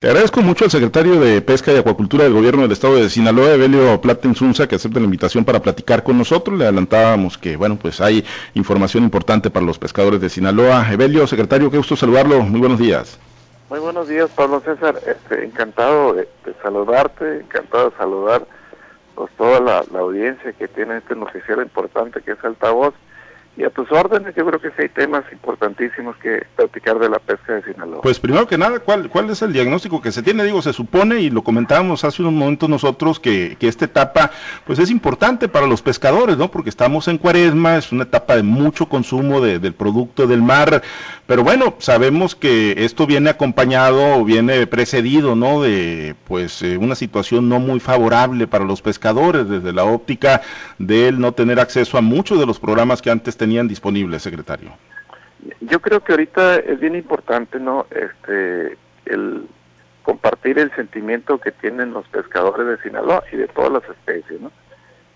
Te agradezco mucho al secretario de Pesca y Acuacultura del Gobierno del Estado de Sinaloa, Evelio Platenzunza, que acepta la invitación para platicar con nosotros. Le adelantábamos que, bueno, pues hay información importante para los pescadores de Sinaloa. Evelio, secretario, qué gusto saludarlo. Muy buenos días. Muy buenos días, Pablo César. Este, encantado de, saludarte, encantado de saludar pues, toda la, la audiencia que tiene este noticiero importante que es Altavoz y a tus órdenes, yo creo que sí hay temas importantísimos que platicar de la pesca de Sinaloa. Pues primero que nada, ¿cuál, cuál es el diagnóstico que se tiene? Digo, se supone, y lo comentábamos hace unos momentos nosotros, que, que esta etapa pues es importante para los pescadores, ¿no? Porque estamos en cuaresma, es una etapa de mucho consumo de, del producto del mar, pero bueno, sabemos que esto viene acompañado viene precedido, ¿no? De pues eh, una situación no muy favorable para los pescadores, desde la óptica del no tener acceso a muchos de los programas que antes tenían disponibles, secretario? Yo creo que ahorita es bien importante, ¿no? Este, el compartir el sentimiento que tienen los pescadores de Sinaloa y de todas las especies, ¿no?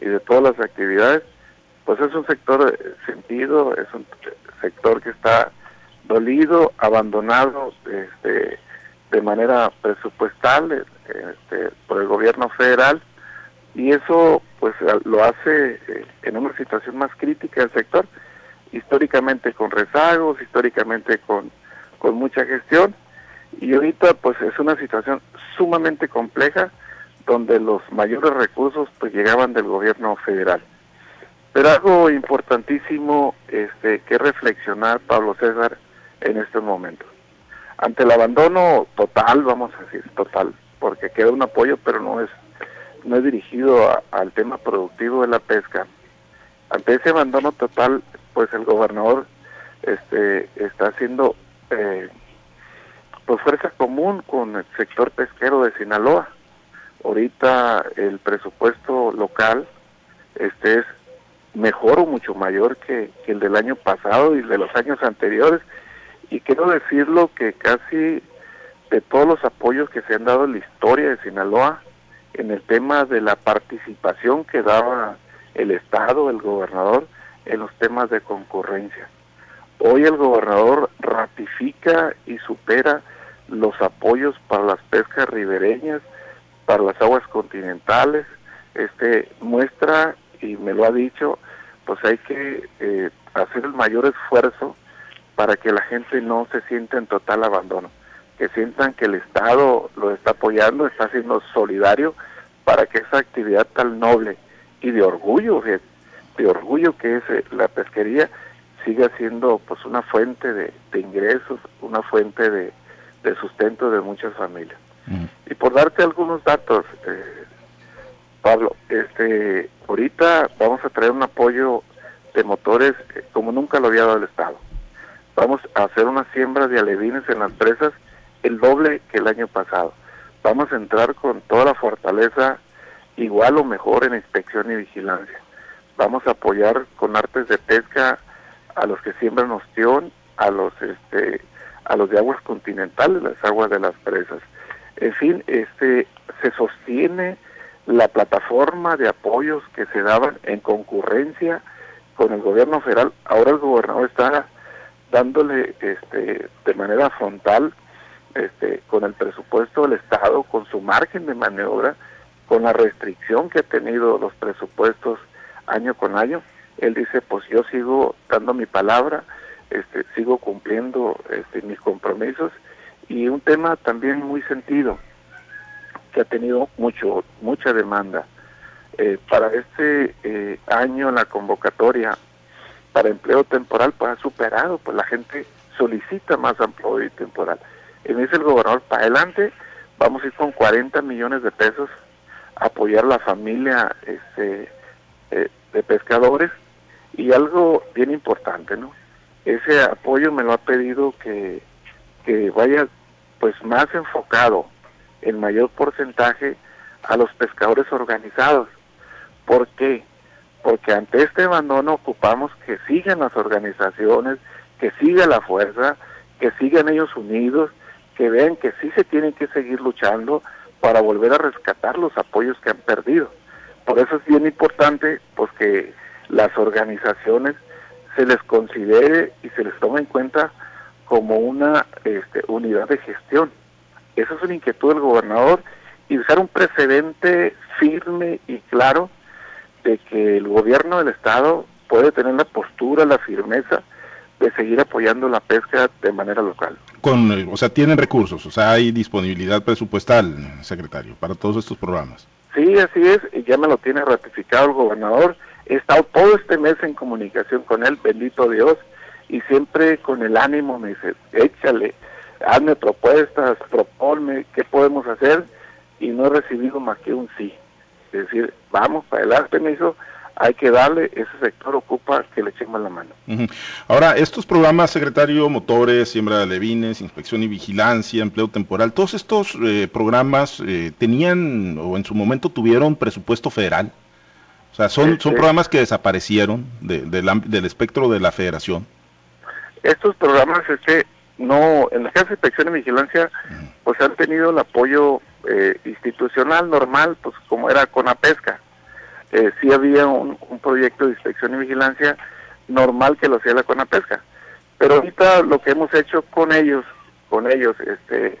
Y de todas las actividades, pues es un sector sentido, es un sector que está dolido, abandonado, este, de manera presupuestal este, por el gobierno federal y eso pues lo hace eh, en una situación más crítica del sector, históricamente con rezagos, históricamente con, con mucha gestión, y ahorita pues es una situación sumamente compleja donde los mayores recursos pues llegaban del gobierno federal. Pero algo importantísimo este, que reflexionar, Pablo César, en estos momentos. Ante el abandono total, vamos a decir, total, porque queda un apoyo, pero no es no es dirigido al tema productivo de la pesca. Ante ese abandono total, pues el gobernador este, está haciendo eh, pues fuerza común con el sector pesquero de Sinaloa. Ahorita el presupuesto local este es mejor o mucho mayor que, que el del año pasado y de los años anteriores. Y quiero decirlo que casi de todos los apoyos que se han dado en la historia de Sinaloa, en el tema de la participación que daba el Estado, el gobernador, en los temas de concurrencia. Hoy el gobernador ratifica y supera los apoyos para las pescas ribereñas, para las aguas continentales, este muestra y me lo ha dicho, pues hay que eh, hacer el mayor esfuerzo para que la gente no se sienta en total abandono que sientan que el Estado lo está apoyando, está siendo solidario para que esa actividad tan noble y de orgullo, de, orgullo que es eh, la pesquería, siga siendo pues una fuente de, ingresos, una fuente de, sustento de muchas familias. Y por darte algunos datos, eh, Pablo, este, ahorita vamos a traer un apoyo de motores eh, como nunca lo había dado el Estado. Vamos a hacer una siembra de alevines en las presas el doble que el año pasado. Vamos a entrar con toda la fortaleza, igual o mejor en inspección y vigilancia. Vamos a apoyar con artes de pesca a los que siembran ostión, a los este a los de aguas continentales, las aguas de las presas. En fin, este se sostiene la plataforma de apoyos que se daban en concurrencia con el gobierno federal. Ahora el gobernador está dándole este de manera frontal este, con el presupuesto del Estado, con su margen de maniobra, con la restricción que ha tenido los presupuestos año con año, él dice, pues yo sigo dando mi palabra, este, sigo cumpliendo este, mis compromisos y un tema también muy sentido que ha tenido mucho mucha demanda eh, para este eh, año la convocatoria para empleo temporal pues ha superado pues la gente solicita más empleo temporal y me dice el gobernador, para adelante, vamos a ir con 40 millones de pesos a apoyar la familia este, eh, de pescadores. Y algo bien importante, ¿no? Ese apoyo me lo ha pedido que, que vaya pues más enfocado en mayor porcentaje a los pescadores organizados. ¿Por qué? Porque ante este abandono ocupamos que sigan las organizaciones, que siga la fuerza, que sigan ellos unidos que vean que sí se tienen que seguir luchando para volver a rescatar los apoyos que han perdido. Por eso es bien importante pues que las organizaciones se les considere y se les tome en cuenta como una este, unidad de gestión. esa es una inquietud del gobernador y usar un precedente firme y claro de que el gobierno del estado puede tener la postura, la firmeza de seguir apoyando la pesca de manera local. Con, o sea, tienen recursos, o sea, hay disponibilidad presupuestal, secretario, para todos estos programas. Sí, así es, y ya me lo tiene ratificado el gobernador. He estado todo este mes en comunicación con él, bendito Dios, y siempre con el ánimo me dice, échale, hazme propuestas, proponme qué podemos hacer, y no he recibido más que un sí. Es decir, vamos para adelante, me hizo, hay que darle, ese sector ocupa que le echemos la mano. Ahora, estos programas, secretario, motores, siembra de levines, inspección y vigilancia, empleo temporal, todos estos eh, programas eh, tenían o en su momento tuvieron presupuesto federal. O sea, son, son programas que desaparecieron del espectro de la federación. Estos programas, este, no, en la Casa de Inspección y Vigilancia, pues han tenido el apoyo eh, institucional normal, pues como era con la pesca eh, sí había un, proyecto de inspección y vigilancia normal que lo hacía la Conapesca. Pero ahorita lo que hemos hecho con ellos, con ellos, este,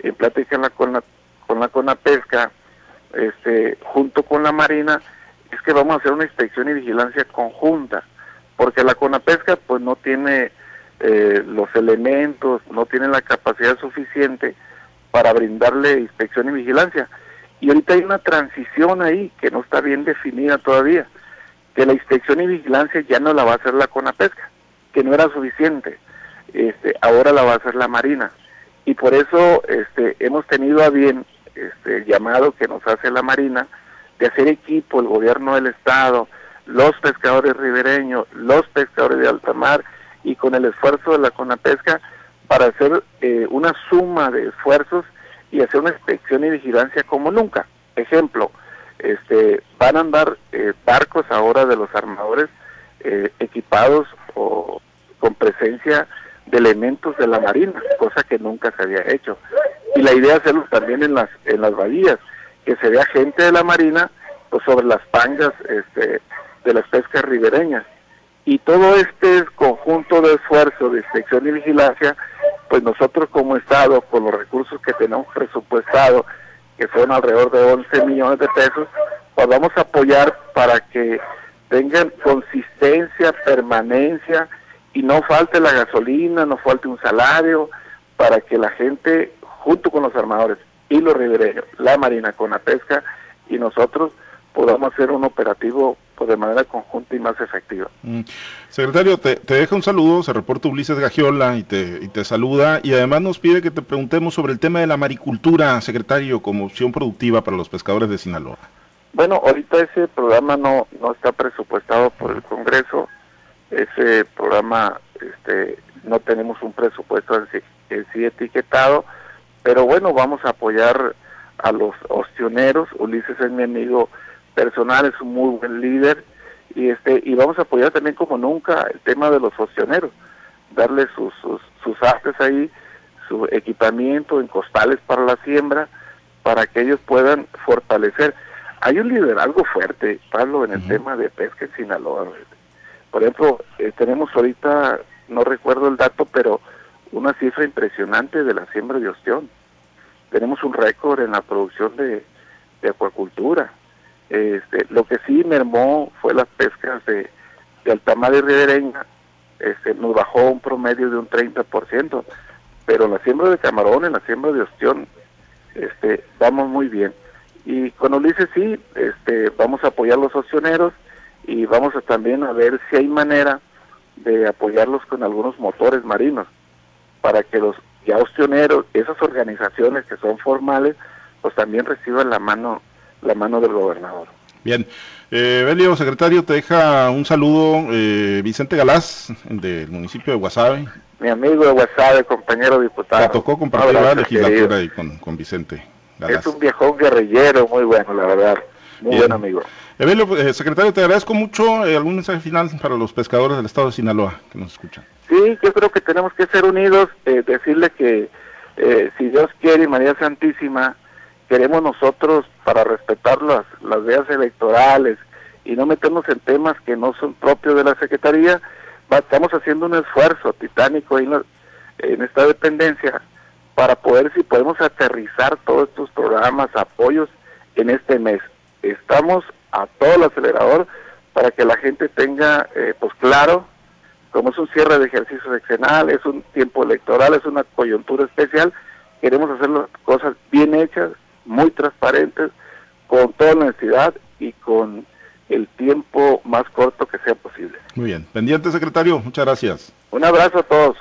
en plática con la, con la Conapesca, este, junto con la Marina, es que vamos a hacer una inspección y vigilancia conjunta, porque la Conapesca pues no tiene eh, los elementos, no tiene la capacidad suficiente para brindarle inspección y vigilancia. Y ahorita hay una transición ahí que no está bien definida todavía, que la inspección y vigilancia ya no la va a hacer la CONAPESCA, que no era suficiente, este, ahora la va a hacer la Marina. Y por eso este, hemos tenido a bien este, el llamado que nos hace la Marina de hacer equipo, el gobierno del Estado, los pescadores ribereños, los pescadores de alta mar y con el esfuerzo de la CONAPESCA para hacer eh, una suma de esfuerzos y hacer una inspección y vigilancia como nunca. Ejemplo, este, van a andar eh, barcos ahora de los armadores eh, equipados o con presencia de elementos de la marina, cosa que nunca se había hecho. Y la idea es hacerlo también en las en las bahías, que se vea gente de la marina pues, sobre las pangas este, de las pescas ribereñas. Y todo este conjunto de esfuerzo de inspección y vigilancia pues nosotros como Estado, con los recursos que tenemos presupuestados, que son alrededor de 11 millones de pesos, pues vamos a apoyar para que tengan consistencia, permanencia y no falte la gasolina, no falte un salario, para que la gente, junto con los armadores y los ribereños, la Marina con la pesca y nosotros podamos hacer un operativo pues, de manera conjunta y más efectiva. Mm. Secretario, te, deja un saludo, se reporta Ulises Gagiola y te, y te saluda y además nos pide que te preguntemos sobre el tema de la maricultura, secretario, como opción productiva para los pescadores de Sinaloa. Bueno, ahorita ese programa no, no está presupuestado por el Congreso, ese programa este, no tenemos un presupuesto en sí, en sí etiquetado, pero bueno, vamos a apoyar a los ostioneros, Ulises es mi amigo personal, es un muy buen líder y este y vamos a apoyar también como nunca el tema de los funcioneros, darle sus, sus, artes ahí, su equipamiento en costales para la siembra, para que ellos puedan fortalecer. Hay un liderazgo fuerte, Pablo, en el tema de pesca en Sinaloa. Por ejemplo, eh, tenemos ahorita, no recuerdo el dato, pero una cifra impresionante de la siembra de ostión. Tenemos un récord en la producción de, de acuacultura. Este, lo que sí mermó fue las pescas de, de altamar y ribereña, este, nos bajó un promedio de un 30%, pero la siembra de camarón, en la siembra de ostión, este, vamos muy bien. Y con Ulises sí, este, vamos a apoyar los ostioneros y vamos a también a ver si hay manera de apoyarlos con algunos motores marinos para que los ya ostioneros, esas organizaciones que son formales, pues también reciban la mano la mano del gobernador. Bien, eh, Belio, secretario, te deja un saludo eh, Vicente Galás, del municipio de Guasave. Mi amigo de Guasave, compañero diputado. Te tocó compartir la legislatura ahí con, con Vicente Galás. Es un viejón guerrillero muy bueno, la verdad. Muy buen amigo. Evelio, eh, secretario, te agradezco mucho. Eh, ¿Algún mensaje final para los pescadores del estado de Sinaloa que nos escuchan? Sí, yo creo que tenemos que ser unidos, eh, decirle que si Dios quiere y María Santísima, queremos nosotros para respetar las, las electorales y no meternos en temas que no son propios de la Secretaría, estamos haciendo un esfuerzo titánico en, en esta dependencia para poder si podemos aterrizar todos estos programas, apoyos en este mes. Estamos a todo el acelerador para que la gente tenga eh, pues claro como es un cierre de ejercicio seccional, es un tiempo electoral, es una coyuntura especial, queremos hacer las cosas bien hechas, muy transparentes, con toda honestidad y con el tiempo más corto que sea posible. Muy bien. Pendiente, secretario. Muchas gracias. Un abrazo a todos.